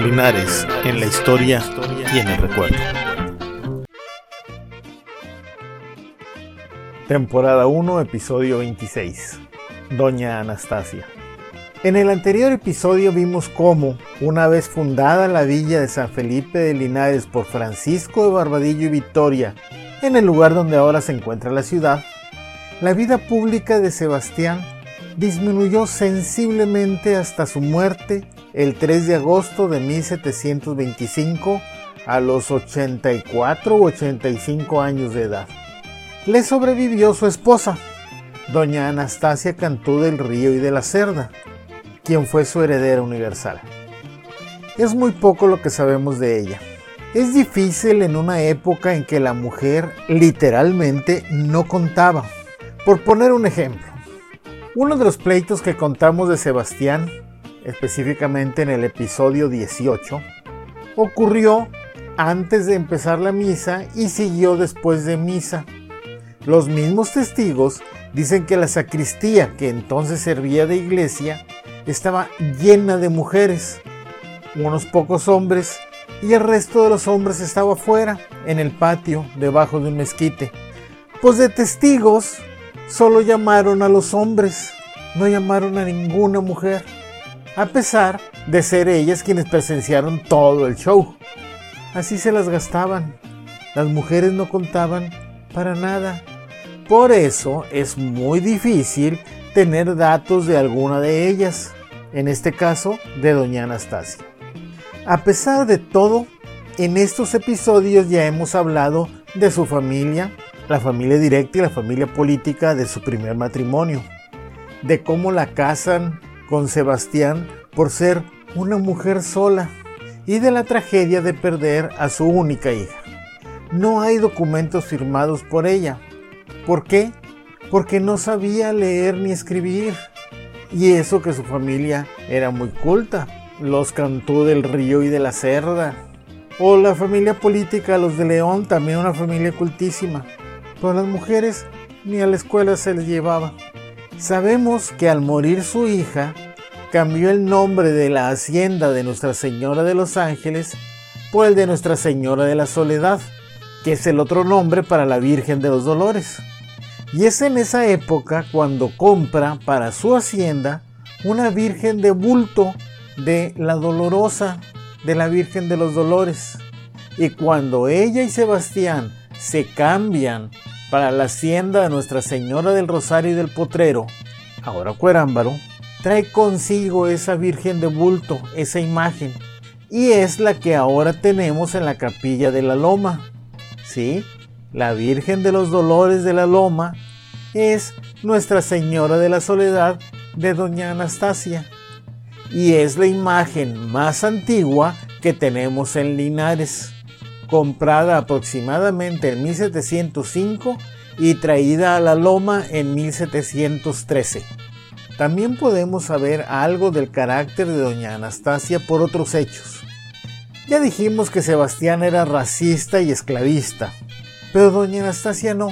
Linares en la historia y en el recuerdo. Temporada 1, episodio 26. Doña Anastasia. En el anterior episodio vimos cómo, una vez fundada la villa de San Felipe de Linares por Francisco de Barbadillo y Victoria, en el lugar donde ahora se encuentra la ciudad, la vida pública de Sebastián disminuyó sensiblemente hasta su muerte el 3 de agosto de 1725 a los 84 u 85 años de edad. Le sobrevivió su esposa, doña Anastasia Cantú del Río y de la Cerda, quien fue su heredera universal. Es muy poco lo que sabemos de ella. Es difícil en una época en que la mujer literalmente no contaba. Por poner un ejemplo, uno de los pleitos que contamos de Sebastián específicamente en el episodio 18, ocurrió antes de empezar la misa y siguió después de misa. Los mismos testigos dicen que la sacristía, que entonces servía de iglesia, estaba llena de mujeres, unos pocos hombres, y el resto de los hombres estaba afuera, en el patio, debajo de un mezquite. Pues de testigos solo llamaron a los hombres, no llamaron a ninguna mujer a pesar de ser ellas quienes presenciaron todo el show. Así se las gastaban. Las mujeres no contaban para nada. Por eso es muy difícil tener datos de alguna de ellas, en este caso de doña Anastasia. A pesar de todo, en estos episodios ya hemos hablado de su familia, la familia directa y la familia política de su primer matrimonio, de cómo la casan con Sebastián por ser una mujer sola y de la tragedia de perder a su única hija. No hay documentos firmados por ella. ¿Por qué? Porque no sabía leer ni escribir. Y eso que su familia era muy culta. Los Cantú del Río y de la Cerda. O la familia política, los de León, también una familia cultísima. Pero las mujeres ni a la escuela se les llevaba. Sabemos que al morir su hija, cambió el nombre de la hacienda de Nuestra Señora de los Ángeles por el de Nuestra Señora de la Soledad, que es el otro nombre para la Virgen de los Dolores. Y es en esa época cuando compra para su hacienda una Virgen de bulto de la Dolorosa, de la Virgen de los Dolores. Y cuando ella y Sebastián se cambian para la hacienda de Nuestra Señora del Rosario y del Potrero, ahora Cuerámbaro, trae consigo esa Virgen de bulto, esa imagen, y es la que ahora tenemos en la capilla de la Loma. ¿Sí? La Virgen de los Dolores de la Loma es Nuestra Señora de la Soledad de Doña Anastasia y es la imagen más antigua que tenemos en Linares, comprada aproximadamente en 1705 y traída a la loma en 1713. También podemos saber algo del carácter de doña Anastasia por otros hechos. Ya dijimos que Sebastián era racista y esclavista, pero doña Anastasia no.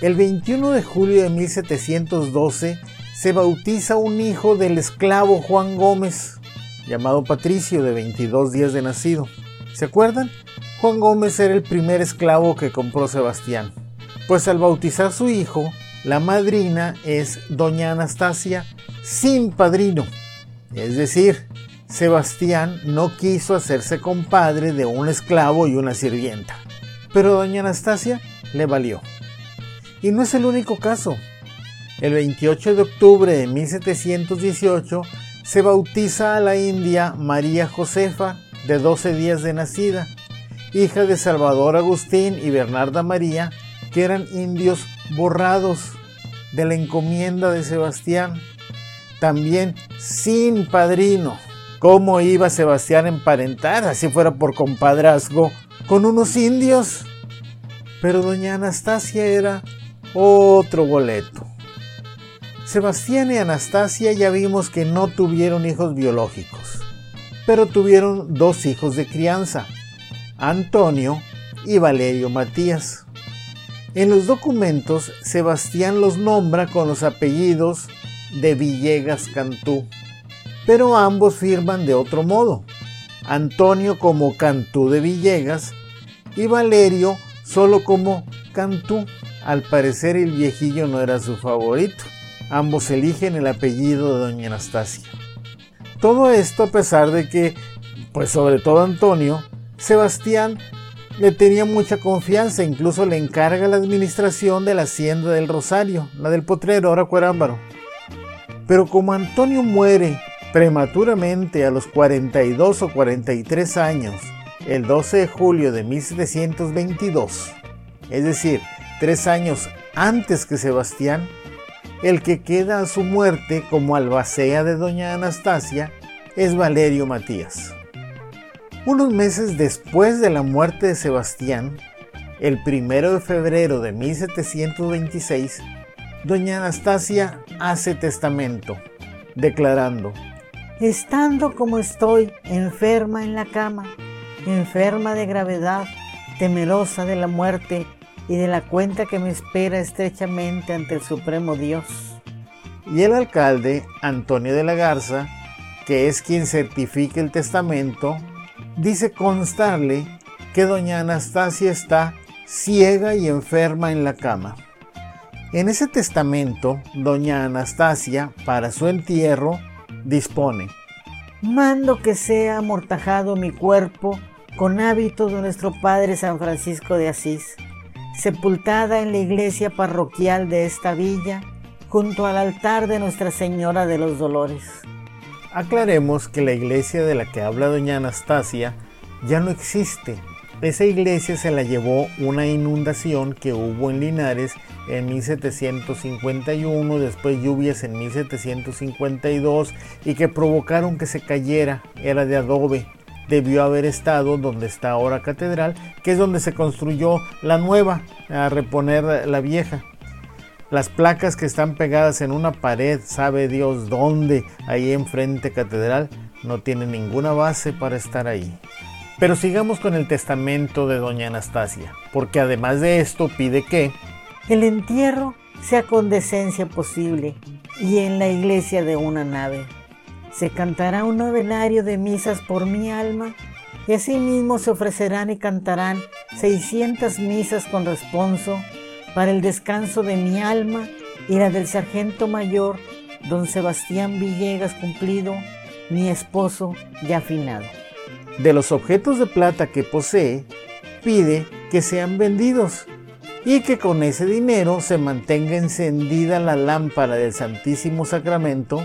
El 21 de julio de 1712 se bautiza un hijo del esclavo Juan Gómez, llamado Patricio, de 22 días de nacido. ¿Se acuerdan? Juan Gómez era el primer esclavo que compró Sebastián. Pues al bautizar su hijo, la madrina es doña Anastasia sin padrino. Es decir, Sebastián no quiso hacerse compadre de un esclavo y una sirvienta. Pero doña Anastasia le valió. Y no es el único caso. El 28 de octubre de 1718 se bautiza a la india María Josefa, de 12 días de nacida, hija de Salvador Agustín y Bernarda María, que eran indios borrados de la encomienda de Sebastián, también sin padrino. ¿Cómo iba Sebastián a emparentar, así fuera por compadrazgo, con unos indios? Pero doña Anastasia era otro boleto. Sebastián y Anastasia ya vimos que no tuvieron hijos biológicos, pero tuvieron dos hijos de crianza, Antonio y Valerio Matías. En los documentos, Sebastián los nombra con los apellidos de Villegas Cantú, pero ambos firman de otro modo. Antonio como Cantú de Villegas y Valerio solo como Cantú. Al parecer el viejillo no era su favorito. Ambos eligen el apellido de doña Anastasia. Todo esto a pesar de que, pues sobre todo Antonio, Sebastián le tenía mucha confianza, incluso le encarga la administración de la hacienda del Rosario, la del potrero, ahora Cuerámbaro. Pero como Antonio muere prematuramente a los 42 o 43 años, el 12 de julio de 1722, es decir, tres años antes que Sebastián, el que queda a su muerte como albacea de doña Anastasia es Valerio Matías. Unos meses después de la muerte de Sebastián, el primero de febrero de 1726, doña Anastasia hace testamento, declarando, Estando como estoy, enferma en la cama, enferma de gravedad, temerosa de la muerte y de la cuenta que me espera estrechamente ante el Supremo Dios. Y el alcalde, Antonio de la Garza, que es quien certifica el testamento, dice constarle que doña Anastasia está ciega y enferma en la cama. En ese testamento, doña Anastasia, para su entierro, dispone, Mando que sea amortajado mi cuerpo con hábito de nuestro Padre San Francisco de Asís, sepultada en la iglesia parroquial de esta villa, junto al altar de Nuestra Señora de los Dolores. Aclaremos que la iglesia de la que habla doña Anastasia ya no existe. Esa iglesia se la llevó una inundación que hubo en Linares en 1751, después lluvias en 1752 y que provocaron que se cayera. Era de adobe. Debió haber estado donde está ahora catedral, que es donde se construyó la nueva, a reponer la vieja. Las placas que están pegadas en una pared, sabe Dios dónde, ahí enfrente catedral, no tienen ninguna base para estar ahí. Pero sigamos con el testamento de doña Anastasia, porque además de esto pide que el entierro sea con decencia posible y en la iglesia de una nave. Se cantará un novenario de misas por mi alma y asimismo se ofrecerán y cantarán 600 misas con responso para el descanso de mi alma y la del sargento mayor, don Sebastián Villegas cumplido, mi esposo ya afinado. De los objetos de plata que posee, pide que sean vendidos y que con ese dinero se mantenga encendida la lámpara del Santísimo Sacramento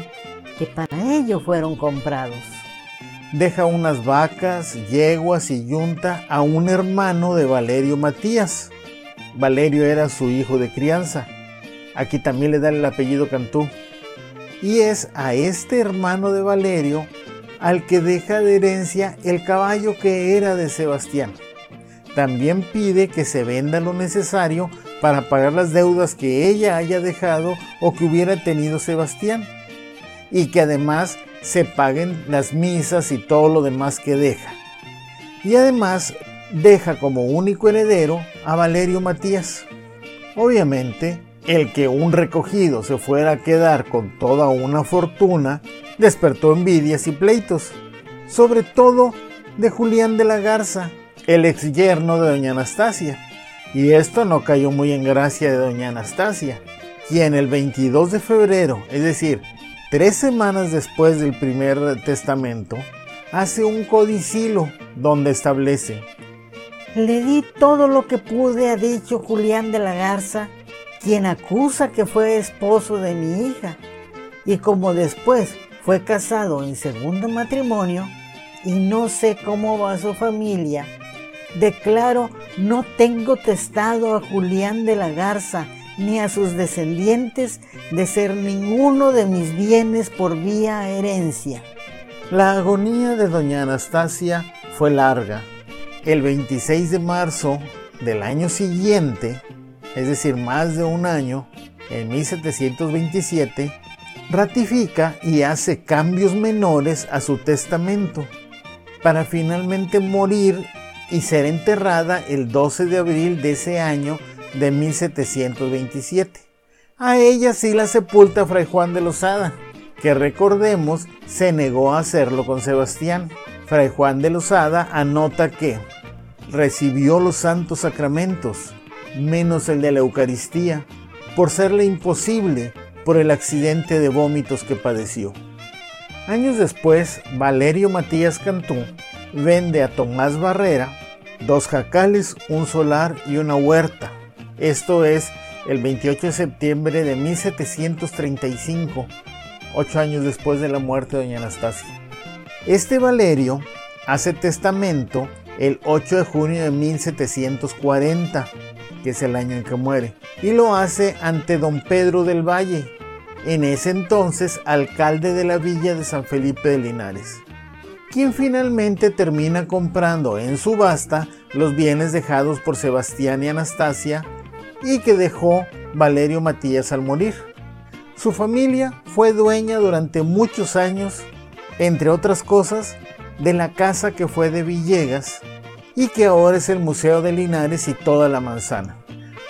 que para ello fueron comprados. Deja unas vacas, yeguas y yunta a un hermano de Valerio Matías, Valerio era su hijo de crianza. Aquí también le da el apellido Cantú. Y es a este hermano de Valerio al que deja de herencia el caballo que era de Sebastián. También pide que se venda lo necesario para pagar las deudas que ella haya dejado o que hubiera tenido Sebastián. Y que además se paguen las misas y todo lo demás que deja. Y además deja como único heredero a Valerio Matías. Obviamente, el que un recogido se fuera a quedar con toda una fortuna despertó envidias y pleitos, sobre todo de Julián de la Garza, el ex yerno de doña Anastasia. Y esto no cayó muy en gracia de doña Anastasia, quien el 22 de febrero, es decir, tres semanas después del primer testamento, hace un codicilo donde establece le di todo lo que pude, ha dicho Julián de la Garza, quien acusa que fue esposo de mi hija. Y como después fue casado en segundo matrimonio y no sé cómo va su familia, declaro no tengo testado a Julián de la Garza ni a sus descendientes de ser ninguno de mis bienes por vía herencia. La agonía de doña Anastasia fue larga el 26 de marzo del año siguiente, es decir, más de un año, en 1727, ratifica y hace cambios menores a su testamento para finalmente morir y ser enterrada el 12 de abril de ese año de 1727. A ella sí la sepulta Fray Juan de Lozada, que recordemos se negó a hacerlo con Sebastián. Fray Juan de Lozada anota que recibió los santos sacramentos, menos el de la Eucaristía, por serle imposible por el accidente de vómitos que padeció. Años después, Valerio Matías Cantú vende a Tomás Barrera dos jacales, un solar y una huerta. Esto es el 28 de septiembre de 1735, ocho años después de la muerte de doña Anastasia. Este Valerio hace testamento el 8 de junio de 1740, que es el año en que muere, y lo hace ante don Pedro del Valle, en ese entonces alcalde de la villa de San Felipe de Linares, quien finalmente termina comprando en subasta los bienes dejados por Sebastián y Anastasia y que dejó Valerio Matías al morir. Su familia fue dueña durante muchos años, entre otras cosas, de la casa que fue de Villegas y que ahora es el Museo de Linares y toda la manzana.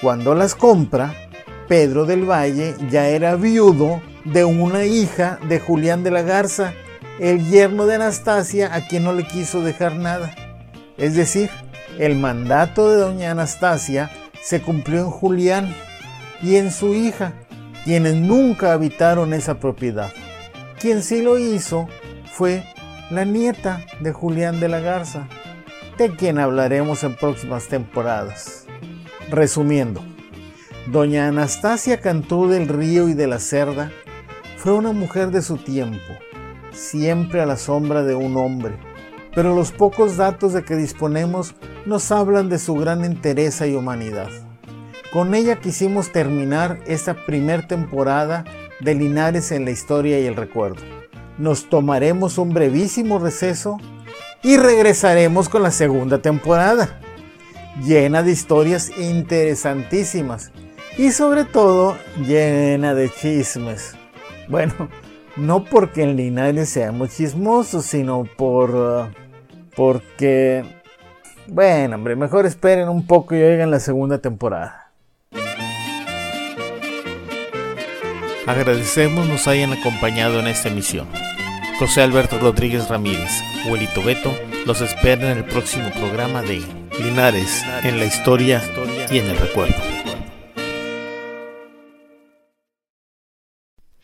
Cuando las compra, Pedro del Valle ya era viudo de una hija de Julián de la Garza, el yerno de Anastasia, a quien no le quiso dejar nada. Es decir, el mandato de doña Anastasia se cumplió en Julián y en su hija, quienes nunca habitaron esa propiedad. Quien sí lo hizo fue la nieta de Julián de la Garza, de quien hablaremos en próximas temporadas. Resumiendo, doña Anastasia Cantú del Río y de la Cerda fue una mujer de su tiempo, siempre a la sombra de un hombre, pero los pocos datos de que disponemos nos hablan de su gran entereza y humanidad. Con ella quisimos terminar esta primer temporada de Linares en la historia y el recuerdo. Nos tomaremos un brevísimo receso y regresaremos con la segunda temporada, llena de historias interesantísimas y sobre todo llena de chismes. Bueno, no porque en Linares seamos chismosos, sino por... Porque... Bueno, hombre, mejor esperen un poco y oigan la segunda temporada. Agradecemos nos hayan acompañado en esta emisión. José Alberto Rodríguez Ramírez, Huelito Beto, los espera en el próximo programa de Linares, en la historia y en el recuerdo.